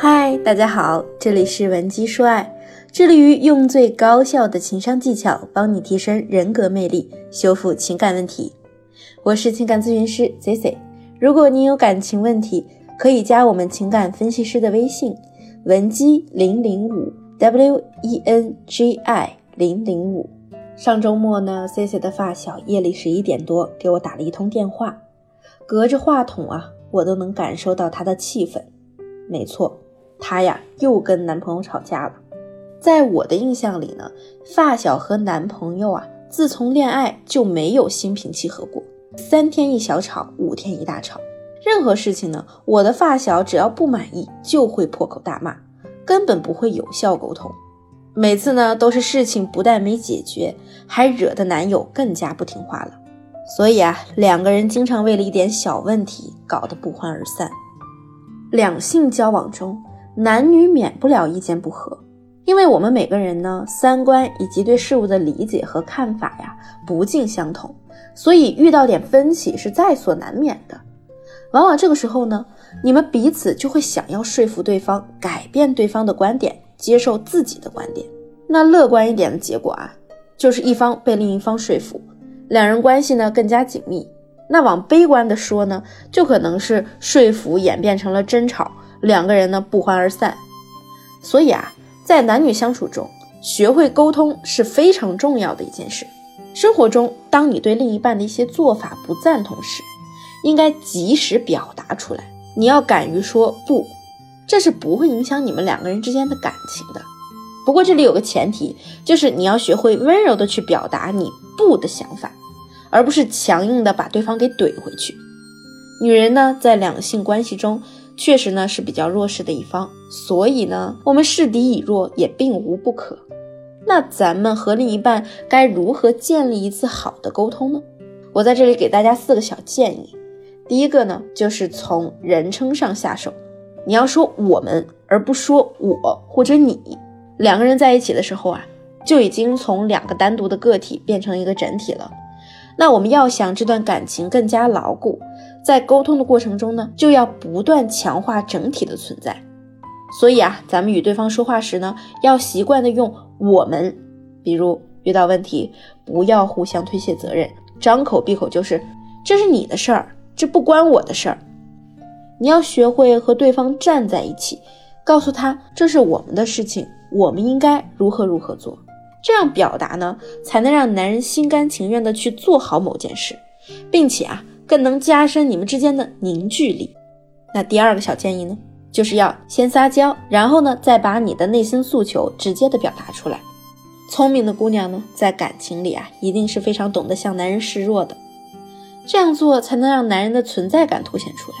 嗨，大家好，这里是文姬说爱，致力于用最高效的情商技巧帮你提升人格魅力，修复情感问题。我是情感咨询师 Z Z。如果你有感情问题，可以加我们情感分析师的微信文姬零零五 W E N G I 零零五。上周末呢，C C 的发小夜里十一点多给我打了一通电话，隔着话筒啊，我都能感受到他的气氛。没错。她呀，又跟男朋友吵架了。在我的印象里呢，发小和男朋友啊，自从恋爱就没有心平气和过，三天一小吵，五天一大吵。任何事情呢，我的发小只要不满意，就会破口大骂，根本不会有效沟通。每次呢，都是事情不但没解决，还惹得男友更加不听话了。所以啊，两个人经常为了一点小问题搞得不欢而散。两性交往中。男女免不了意见不合，因为我们每个人呢三观以及对事物的理解和看法呀不尽相同，所以遇到点分歧是在所难免的。往往这个时候呢，你们彼此就会想要说服对方，改变对方的观点，接受自己的观点。那乐观一点的结果啊，就是一方被另一方说服，两人关系呢更加紧密。那往悲观的说呢，就可能是说服演变成了争吵。两个人呢不欢而散，所以啊，在男女相处中，学会沟通是非常重要的一件事。生活中，当你对另一半的一些做法不赞同时，应该及时表达出来。你要敢于说不，这是不会影响你们两个人之间的感情的。不过这里有个前提，就是你要学会温柔的去表达你不的想法，而不是强硬的把对方给怼回去。女人呢，在两性关系中。确实呢是比较弱势的一方，所以呢我们示敌以弱也并无不可。那咱们和另一半该如何建立一次好的沟通呢？我在这里给大家四个小建议。第一个呢就是从人称上下手，你要说我们而不说我或者你。两个人在一起的时候啊，就已经从两个单独的个体变成一个整体了。那我们要想这段感情更加牢固。在沟通的过程中呢，就要不断强化整体的存在。所以啊，咱们与对方说话时呢，要习惯的用我们。比如遇到问题，不要互相推卸责任，张口闭口就是这是你的事儿，这不关我的事儿。你要学会和对方站在一起，告诉他这是我们的事情，我们应该如何如何做。这样表达呢，才能让男人心甘情愿的去做好某件事，并且啊。更能加深你们之间的凝聚力。那第二个小建议呢，就是要先撒娇，然后呢，再把你的内心诉求直接的表达出来。聪明的姑娘呢，在感情里啊，一定是非常懂得向男人示弱的。这样做才能让男人的存在感凸显出来。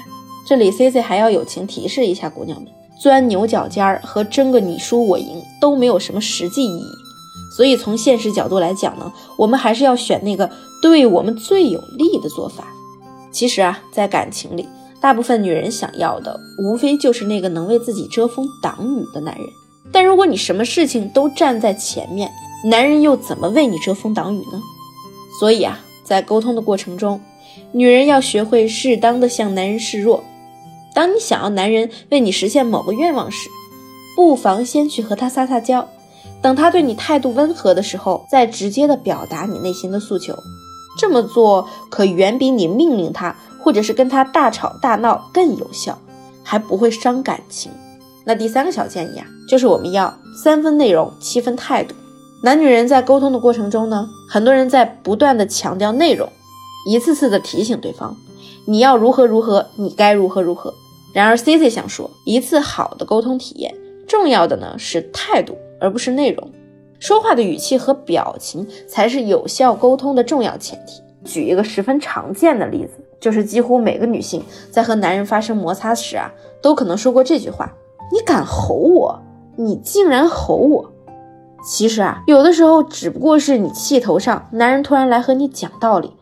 这里 C C 还要友情提示一下姑娘们：钻牛角尖儿和争个你输我赢都没有什么实际意义。所以从现实角度来讲呢，我们还是要选那个对我们最有利的做法。其实啊，在感情里，大部分女人想要的，无非就是那个能为自己遮风挡雨的男人。但如果你什么事情都站在前面，男人又怎么为你遮风挡雨呢？所以啊，在沟通的过程中，女人要学会适当的向男人示弱。当你想要男人为你实现某个愿望时，不妨先去和他撒撒娇，等他对你态度温和的时候，再直接的表达你内心的诉求。这么做可远比你命令他，或者是跟他大吵大闹更有效，还不会伤感情。那第三个小建议啊，就是我们要三分内容，七分态度。男女人在沟通的过程中呢，很多人在不断的强调内容，一次次的提醒对方你要如何如何，你该如何如何。然而 C C 想说，一次好的沟通体验，重要的呢是态度，而不是内容。说话的语气和表情才是有效沟通的重要前提。举一个十分常见的例子，就是几乎每个女性在和男人发生摩擦时啊，都可能说过这句话：“你敢吼我？你竟然吼我！”其实啊，有的时候只不过是你气头上，男人突然来和你讲道理，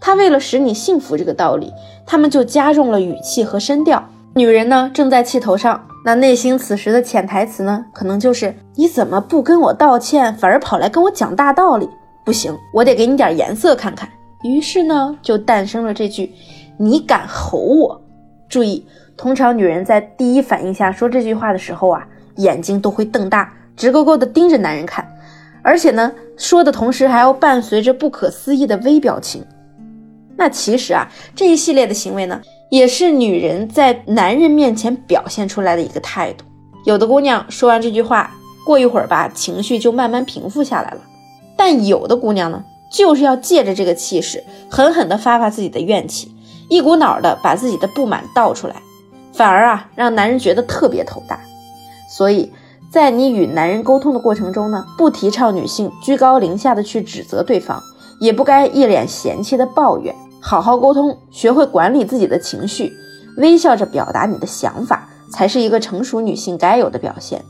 他为了使你信服这个道理，他们就加重了语气和声调。女人呢，正在气头上。那内心此时的潜台词呢，可能就是你怎么不跟我道歉，反而跑来跟我讲大道理？不行，我得给你点颜色看看。于是呢，就诞生了这句：“你敢吼我？”注意，通常女人在第一反应下说这句话的时候啊，眼睛都会瞪大，直勾勾的盯着男人看，而且呢，说的同时还要伴随着不可思议的微表情。那其实啊，这一系列的行为呢，也是女人在男人面前表现出来的一个态度。有的姑娘说完这句话，过一会儿吧，情绪就慢慢平复下来了；但有的姑娘呢，就是要借着这个气势，狠狠地发发自己的怨气，一股脑的把自己的不满倒出来，反而啊，让男人觉得特别头大。所以在你与男人沟通的过程中呢，不提倡女性居高临下的去指责对方，也不该一脸嫌弃的抱怨。好好沟通，学会管理自己的情绪，微笑着表达你的想法，才是一个成熟女性该有的表现。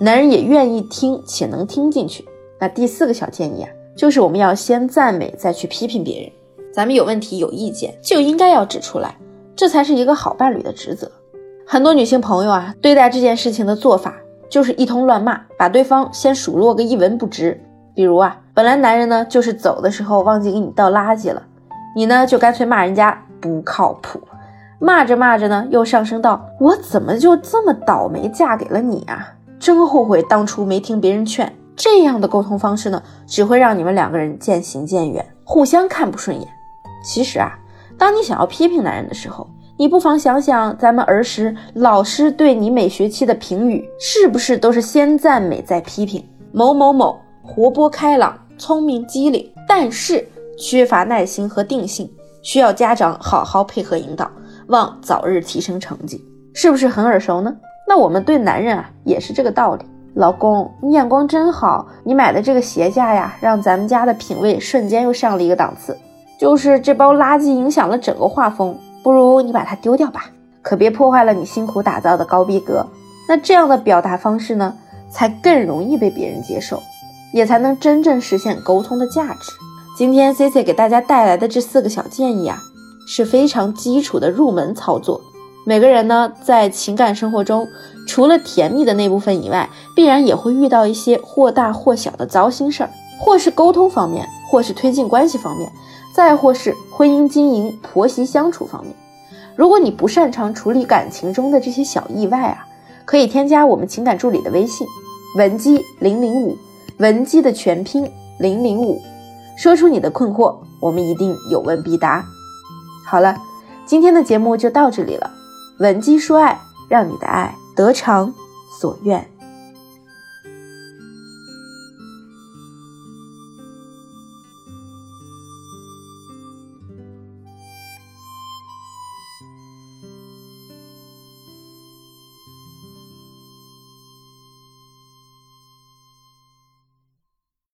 男人也愿意听且能听进去。那第四个小建议啊，就是我们要先赞美，再去批评别人。咱们有问题有意见，就应该要指出来，这才是一个好伴侣的职责。很多女性朋友啊，对待这件事情的做法就是一通乱骂，把对方先数落个一文不值。比如啊，本来男人呢就是走的时候忘记给你倒垃圾了。你呢，就干脆骂人家不靠谱，骂着骂着呢，又上升到我怎么就这么倒霉嫁给了你啊？真后悔当初没听别人劝。这样的沟通方式呢，只会让你们两个人渐行渐远，互相看不顺眼。其实啊，当你想要批评男人的时候，你不妨想想咱们儿时老师对你每学期的评语，是不是都是先赞美再批评？某某某活泼开朗、聪明机灵，但是。缺乏耐心和定性，需要家长好好配合引导，望早日提升成绩，是不是很耳熟呢？那我们对男人啊也是这个道理。老公，你眼光真好，你买的这个鞋架呀，让咱们家的品味瞬间又上了一个档次。就是这包垃圾影响了整个画风，不如你把它丢掉吧，可别破坏了你辛苦打造的高逼格。那这样的表达方式呢，才更容易被别人接受，也才能真正实现沟通的价值。今天 C C 给大家带来的这四个小建议啊，是非常基础的入门操作。每个人呢，在情感生活中，除了甜蜜的那部分以外，必然也会遇到一些或大或小的糟心事儿，或是沟通方面，或是推进关系方面，再或是婚姻经营、婆媳相处方面。如果你不擅长处理感情中的这些小意外啊，可以添加我们情感助理的微信文姬零零五，文姬的全拼零零五。说出你的困惑，我们一定有问必答。好了，今天的节目就到这里了。闻鸡说爱，让你的爱得偿所愿。